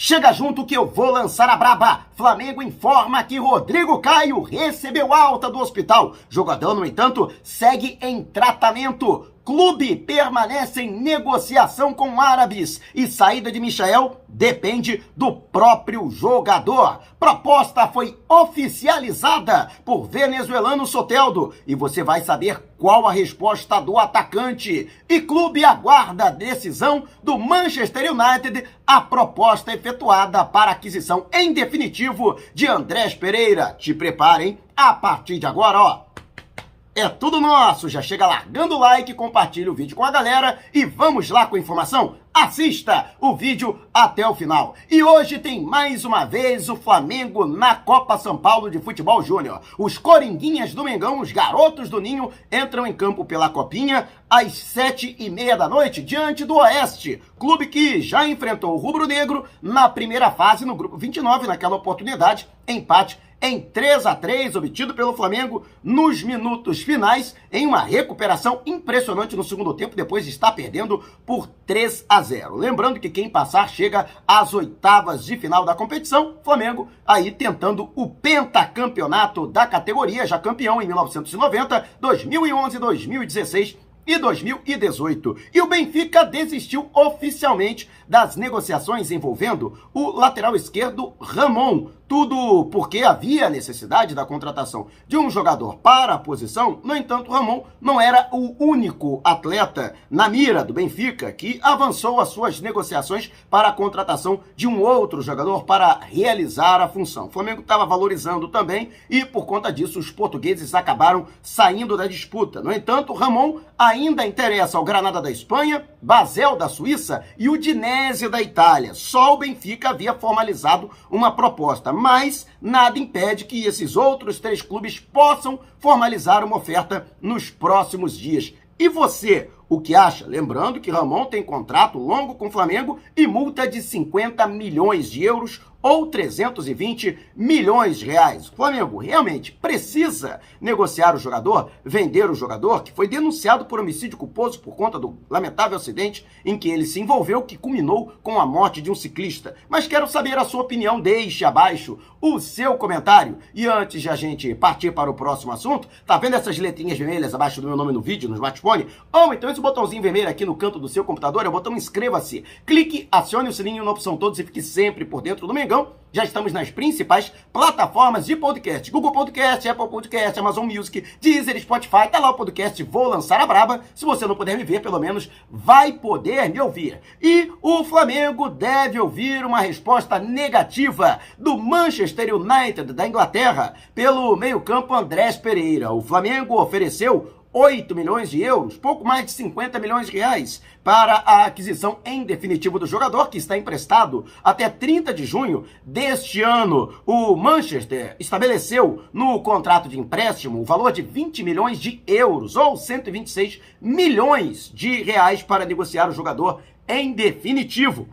Chega junto que eu vou lançar a braba. Flamengo informa que Rodrigo Caio recebeu alta do hospital. Jogador, no entanto, segue em tratamento. Clube permanece em negociação com árabes e saída de Michael depende do próprio jogador. Proposta foi oficializada por venezuelano Soteldo e você vai saber qual a resposta do atacante. E clube aguarda a decisão do Manchester United a proposta efetuada para aquisição em definitivo de Andrés Pereira. Te preparem a partir de agora, ó é tudo nosso. Já chega largando o like, compartilha o vídeo com a galera e vamos lá com a informação? Assista o vídeo até o final. E hoje tem mais uma vez o Flamengo na Copa São Paulo de Futebol Júnior. Os Coringuinhas do Mengão, os garotos do Ninho, entram em campo pela Copinha às sete e meia da noite, diante do Oeste, clube que já enfrentou o Rubro Negro na primeira fase no grupo 29, naquela oportunidade, empate em 3 a 3 obtido pelo Flamengo nos minutos finais, em uma recuperação impressionante no segundo tempo, depois de estar perdendo por 3 a 0. Lembrando que quem passar chega às oitavas de final da competição, Flamengo aí tentando o pentacampeonato da categoria, já campeão em 1990, 2011, 2016 e 2018. E o Benfica desistiu oficialmente das negociações envolvendo o lateral esquerdo Ramon, tudo porque havia necessidade da contratação de um jogador para a posição. No entanto, Ramon não era o único atleta na mira do Benfica que avançou as suas negociações para a contratação de um outro jogador para realizar a função. O Flamengo estava valorizando também e, por conta disso, os portugueses acabaram saindo da disputa. No entanto, Ramon ainda interessa ao Granada da Espanha, Basel da Suíça e o Dinésio da Itália. Só o Benfica havia formalizado uma proposta mas nada impede que esses outros três clubes possam formalizar uma oferta nos próximos dias. E você, o que acha? Lembrando que Ramon tem contrato longo com o Flamengo e multa de 50 milhões de euros ou 320 milhões de reais. O Flamengo realmente precisa negociar o jogador, vender o jogador, que foi denunciado por homicídio culposo por conta do lamentável acidente em que ele se envolveu, que culminou com a morte de um ciclista. Mas quero saber a sua opinião, deixe abaixo o seu comentário. E antes de a gente partir para o próximo assunto, tá vendo essas letrinhas vermelhas abaixo do meu nome no vídeo, no smartphone? Ou então esse botãozinho vermelho aqui no canto do seu computador, é o botão inscreva-se. Clique, acione o sininho na opção todos e fique sempre por dentro do Mengão já estamos nas principais plataformas de podcast. Google Podcast, Apple Podcast, Amazon Music, Deezer, Spotify. Tá lá o podcast Vou Lançar a Braba. Se você não puder me ver, pelo menos vai poder me ouvir. E o Flamengo deve ouvir uma resposta negativa do Manchester United da Inglaterra pelo meio-campo Andrés Pereira. O Flamengo ofereceu 8 milhões de euros, pouco mais de 50 milhões de reais, para a aquisição em definitivo do jogador, que está emprestado até 30 de junho deste ano. O Manchester estabeleceu no contrato de empréstimo o valor de 20 milhões de euros, ou 126 milhões de reais, para negociar o jogador em definitivo.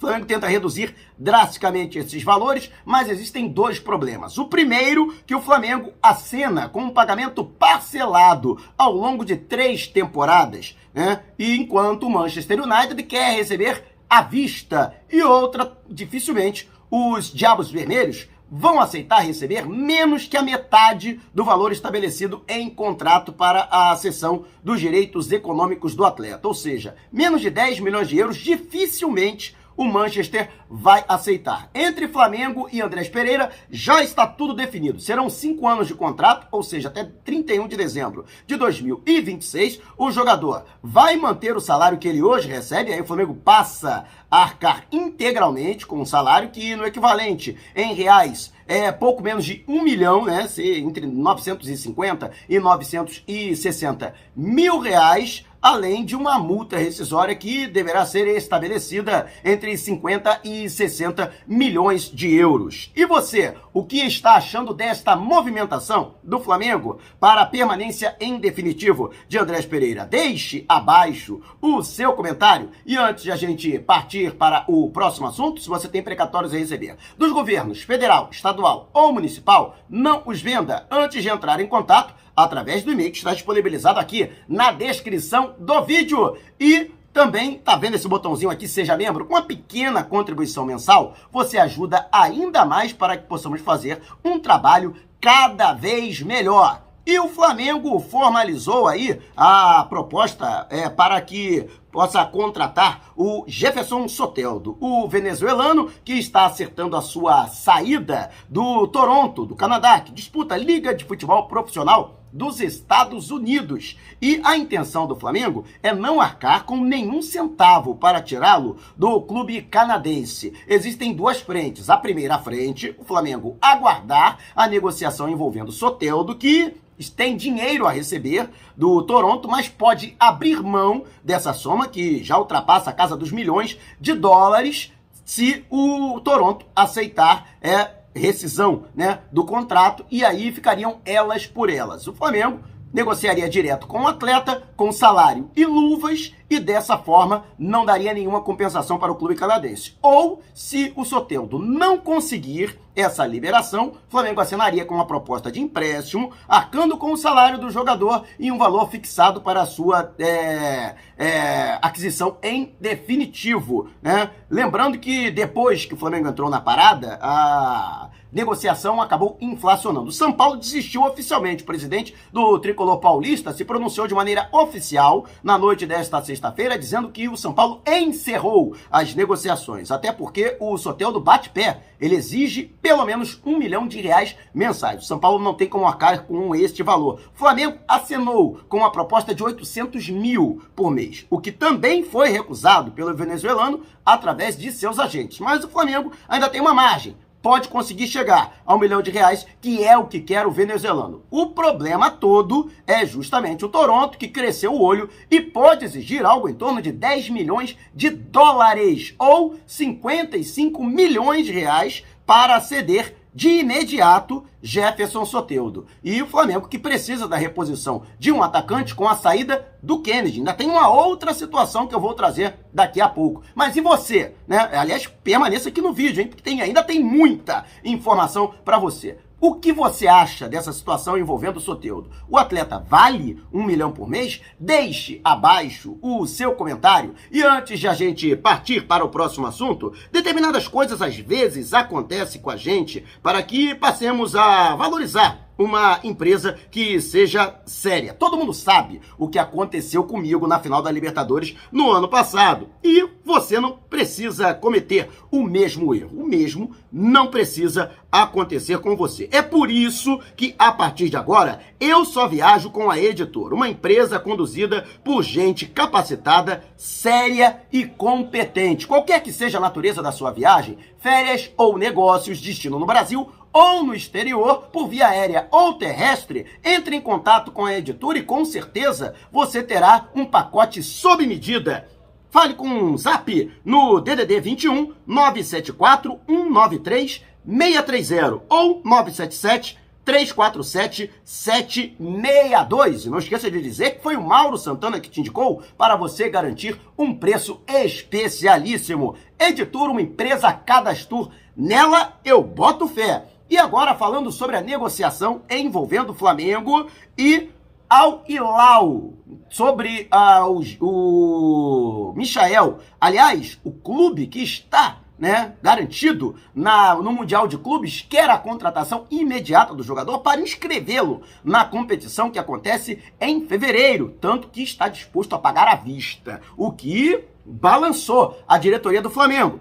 O Flamengo tenta reduzir drasticamente esses valores, mas existem dois problemas. O primeiro, que o Flamengo acena com um pagamento parcelado ao longo de três temporadas, né? E enquanto o Manchester United quer receber à vista. E outra, dificilmente, os Diabos Vermelhos vão aceitar receber menos que a metade do valor estabelecido em contrato para a cessão dos direitos econômicos do atleta. Ou seja, menos de 10 milhões de euros dificilmente o Manchester vai aceitar. Entre Flamengo e Andrés Pereira já está tudo definido. Serão cinco anos de contrato, ou seja, até 31 de dezembro de 2026. O jogador vai manter o salário que ele hoje recebe, aí o Flamengo passa arcar integralmente com um salário que no equivalente em reais é pouco menos de um milhão, né? Entre 950 e 960 mil reais além de uma multa rescisória que deverá ser estabelecida entre 50 e 60 milhões de euros. E você, o que está achando desta movimentação do Flamengo para a permanência em definitivo de Andrés Pereira? Deixe abaixo o seu comentário. E antes de a gente partir para o próximo assunto, se você tem precatórios a receber dos governos federal, estadual ou municipal, não os venda antes de entrar em contato através do e-mail que está disponibilizado aqui na descrição do vídeo. E Também, tá vendo esse botãozinho aqui, seja membro? Com uma pequena contribuição mensal, você ajuda ainda mais para que possamos fazer um trabalho cada vez melhor. E o Flamengo formalizou aí a proposta é, para que possa contratar o Jefferson Soteldo, o venezuelano que está acertando a sua saída do Toronto, do Canadá, que disputa a Liga de Futebol Profissional dos Estados Unidos. E a intenção do Flamengo é não arcar com nenhum centavo para tirá-lo do clube canadense. Existem duas frentes. A primeira frente, o Flamengo aguardar a negociação envolvendo Soteldo, que tem dinheiro a receber do Toronto, mas pode abrir mão dessa soma que já ultrapassa a casa dos milhões de dólares se o Toronto aceitar é, rescisão né, do contrato e aí ficariam elas por elas. O Flamengo negociaria direto com o atleta, com salário e luvas, e dessa forma não daria nenhuma compensação para o clube canadense. Ou, se o Soteldo não conseguir essa liberação, Flamengo assinaria com uma proposta de empréstimo, arcando com o salário do jogador e um valor fixado para a sua é, é, aquisição em definitivo. Né? Lembrando que depois que o Flamengo entrou na parada, a negociação acabou inflacionando. São Paulo desistiu oficialmente. O presidente do tricolor paulista se pronunciou de maneira oficial na noite desta sexta-feira, dizendo que o São Paulo encerrou as negociações. Até porque o Soteldo bate pé. Ele exige pelo menos um milhão de reais mensais. O São Paulo não tem como arcar com este valor. O Flamengo acenou com uma proposta de 800 mil por mês, o que também foi recusado pelo venezuelano através de seus agentes. Mas o Flamengo ainda tem uma margem pode conseguir chegar a um milhão de reais, que é o que quer o venezuelano. O problema todo é justamente o Toronto, que cresceu o olho e pode exigir algo em torno de 10 milhões de dólares ou 55 milhões de reais para ceder de imediato Jefferson Soteudo. E o Flamengo que precisa da reposição de um atacante com a saída do Kennedy. Ainda tem uma outra situação que eu vou trazer daqui a pouco. Mas e você? Né? Aliás, permaneça aqui no vídeo, hein? Porque tem, ainda tem muita informação para você. O que você acha dessa situação envolvendo o Soteudo? O atleta vale um milhão por mês? Deixe abaixo o seu comentário. E antes de a gente partir para o próximo assunto, determinadas coisas às vezes acontecem com a gente para que passemos a valorizar uma empresa que seja séria. Todo mundo sabe o que aconteceu comigo na final da Libertadores no ano passado. E você não precisa cometer o mesmo erro. O mesmo não precisa acontecer com você. É por isso que, a partir de agora, eu só viajo com a Editor, uma empresa conduzida por gente capacitada, séria e competente. Qualquer que seja a natureza da sua viagem, férias ou negócios, destino no Brasil ou no exterior, por via aérea ou terrestre, entre em contato com a editora e com certeza você terá um pacote sob medida. Fale com um Zap no DDD 21 974 193 630 ou 977 347 762. E não esqueça de dizer que foi o Mauro Santana que te indicou para você garantir um preço especialíssimo. Editor, uma empresa cadastro. Nela eu boto fé. E agora falando sobre a negociação envolvendo o Flamengo e Al Hilal, sobre uh, o, o Michael. Aliás, o clube que está né, garantido na, no Mundial de Clubes quer a contratação imediata do jogador para inscrevê-lo na competição que acontece em fevereiro, tanto que está disposto a pagar à vista, o que balançou a diretoria do Flamengo.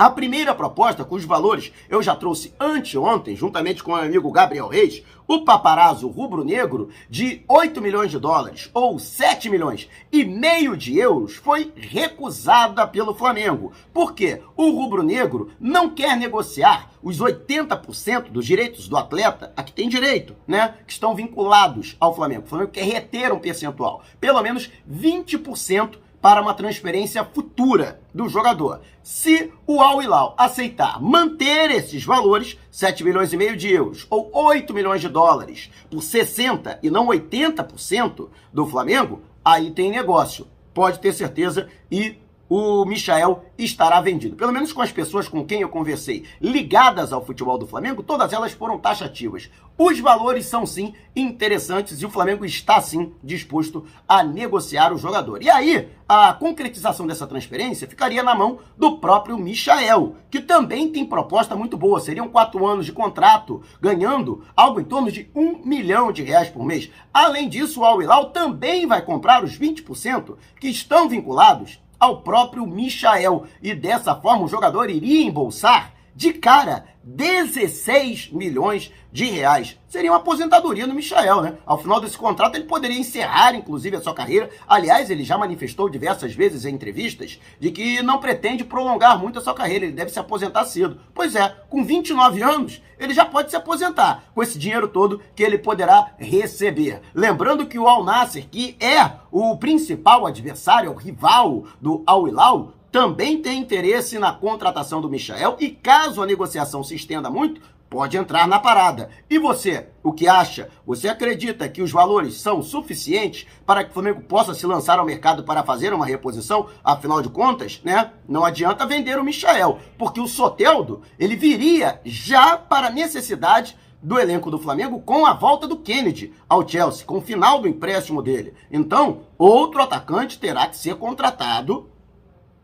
A primeira proposta, cujos valores eu já trouxe anteontem, juntamente com o meu amigo Gabriel Reis, o paparazzo rubro-negro, de 8 milhões de dólares, ou 7 milhões e meio de euros, foi recusada pelo Flamengo. Por quê? O rubro-negro não quer negociar os 80% dos direitos do atleta, a que tem direito, né? Que estão vinculados ao Flamengo. O Flamengo quer reter um percentual, pelo menos 20% para uma transferência futura do jogador. Se o Al Hilal aceitar manter esses valores, 7 milhões e meio de euros ou 8 milhões de dólares por 60 e não 80% do Flamengo, aí tem negócio. Pode ter certeza e o Michael estará vendido. Pelo menos com as pessoas com quem eu conversei ligadas ao futebol do Flamengo, todas elas foram taxativas. Os valores são sim interessantes e o Flamengo está sim disposto a negociar o jogador. E aí, a concretização dessa transferência ficaria na mão do próprio Michael, que também tem proposta muito boa. Seriam quatro anos de contrato, ganhando algo em torno de um milhão de reais por mês. Além disso, o Al Hilal também vai comprar os 20% que estão vinculados ao próprio Michael. E dessa forma o jogador iria embolsar de cara 16 milhões de reais. Seria uma aposentadoria no Michael, né? Ao final desse contrato, ele poderia encerrar, inclusive, a sua carreira. Aliás, ele já manifestou diversas vezes em entrevistas de que não pretende prolongar muito a sua carreira, ele deve se aposentar cedo. Pois é, com 29 anos, ele já pode se aposentar com esse dinheiro todo que ele poderá receber. Lembrando que o Al Nasser, que é o principal adversário, o rival do Al Hilal, também tem interesse na contratação do Michael e caso a negociação se estenda muito, pode entrar na parada. E você, o que acha? Você acredita que os valores são suficientes para que o Flamengo possa se lançar ao mercado para fazer uma reposição? Afinal de contas, né? Não adianta vender o Michael, porque o Soteldo, ele viria já para a necessidade do elenco do Flamengo com a volta do Kennedy ao Chelsea, com o final do empréstimo dele. Então, outro atacante terá que ser contratado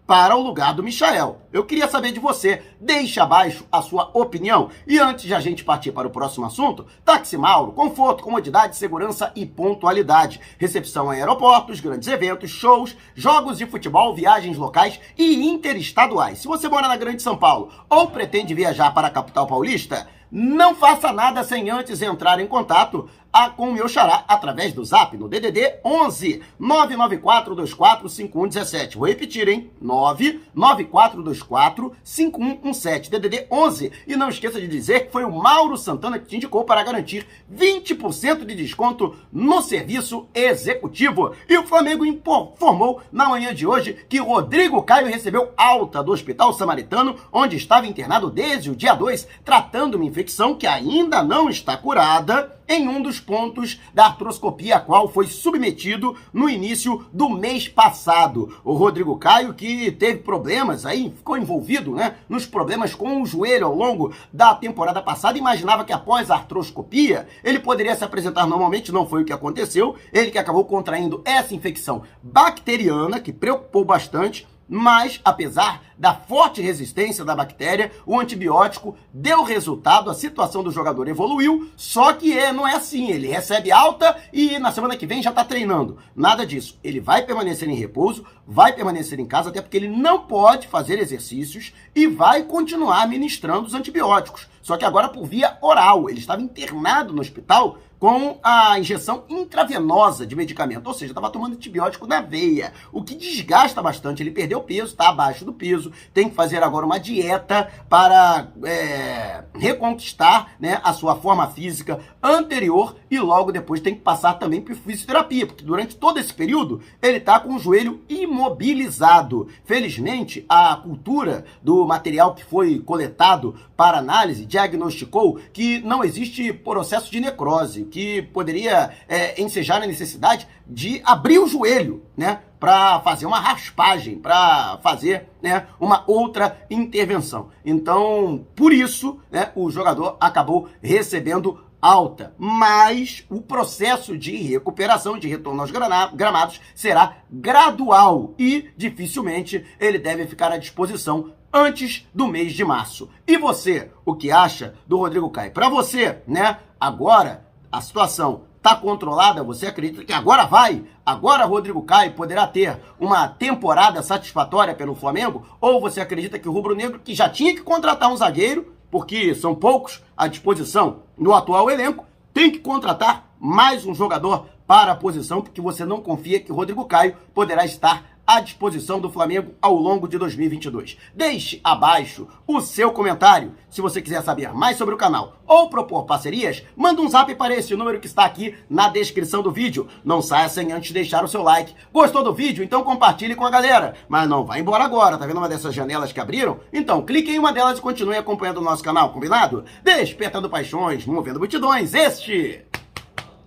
para o lugar do Michael. Eu queria saber de você. Deixe abaixo a sua opinião. E antes de a gente partir para o próximo assunto, Táxi Mauro, conforto, comodidade, segurança e pontualidade. Recepção em aeroportos, grandes eventos, shows, jogos de futebol, viagens locais e interestaduais. Se você mora na Grande São Paulo ou pretende viajar para a capital paulista, não faça nada sem antes entrar em contato a, com o meu xará através do zap no DDD 11 994245117. Vou repetir, hein? 994245117. DDD 11. E não esqueça de dizer que foi o Mauro Santana que te indicou para garantir 20% de desconto no serviço executivo. E o Flamengo informou na manhã de hoje que Rodrigo Caio recebeu alta do Hospital Samaritano, onde estava internado desde o dia 2, tratando uma infecção que ainda não está curada em um dos pontos da artroscopia a qual foi submetido no início do mês passado. O Rodrigo Caio, que teve problemas aí, ficou envolvido né, nos problemas com o joelho ao longo da temporada passada, imaginava que após a artroscopia ele poderia se apresentar normalmente, não foi o que aconteceu. Ele que acabou contraindo essa infecção bacteriana, que preocupou bastante mas, apesar da forte resistência da bactéria, o antibiótico deu resultado, a situação do jogador evoluiu, só que é, não é assim, ele recebe alta e na semana que vem já está treinando. Nada disso. Ele vai permanecer em repouso, vai permanecer em casa, até porque ele não pode fazer exercícios e vai continuar ministrando os antibióticos. Só que agora por via oral. Ele estava internado no hospital com a injeção intravenosa de medicamento, ou seja, estava tomando antibiótico na veia, o que desgasta bastante. Ele perdeu peso, está abaixo do peso, tem que fazer agora uma dieta para é, reconquistar né, a sua forma física anterior e logo depois tem que passar também por fisioterapia, porque durante todo esse período ele está com o joelho imobilizado. Felizmente, a cultura do material que foi coletado para análise diagnosticou que não existe processo de necrose que poderia é, ensejar a necessidade de abrir o joelho, né? Para fazer uma raspagem, para fazer né, uma outra intervenção. Então, por isso, né, o jogador acabou recebendo alta, mas o processo de recuperação, de retorno aos gramados, será gradual e dificilmente ele deve ficar à disposição antes do mês de março. E você, o que acha do Rodrigo Caio? Para você, né? Agora a situação está controlada, você acredita que agora vai, agora Rodrigo Caio poderá ter uma temporada satisfatória pelo Flamengo? Ou você acredita que o Rubro Negro, que já tinha que contratar um zagueiro, porque são poucos à disposição no atual elenco, tem que contratar mais um jogador para a posição, porque você não confia que Rodrigo Caio poderá estar à disposição do Flamengo ao longo de 2022. Deixe abaixo o seu comentário. Se você quiser saber mais sobre o canal ou propor parcerias, manda um zap para esse número que está aqui na descrição do vídeo. Não saia sem antes deixar o seu like. Gostou do vídeo? Então compartilhe com a galera. Mas não vai embora agora, tá vendo uma dessas janelas que abriram? Então clique em uma delas e continue acompanhando o nosso canal, combinado? Despertando paixões, movendo multidões, este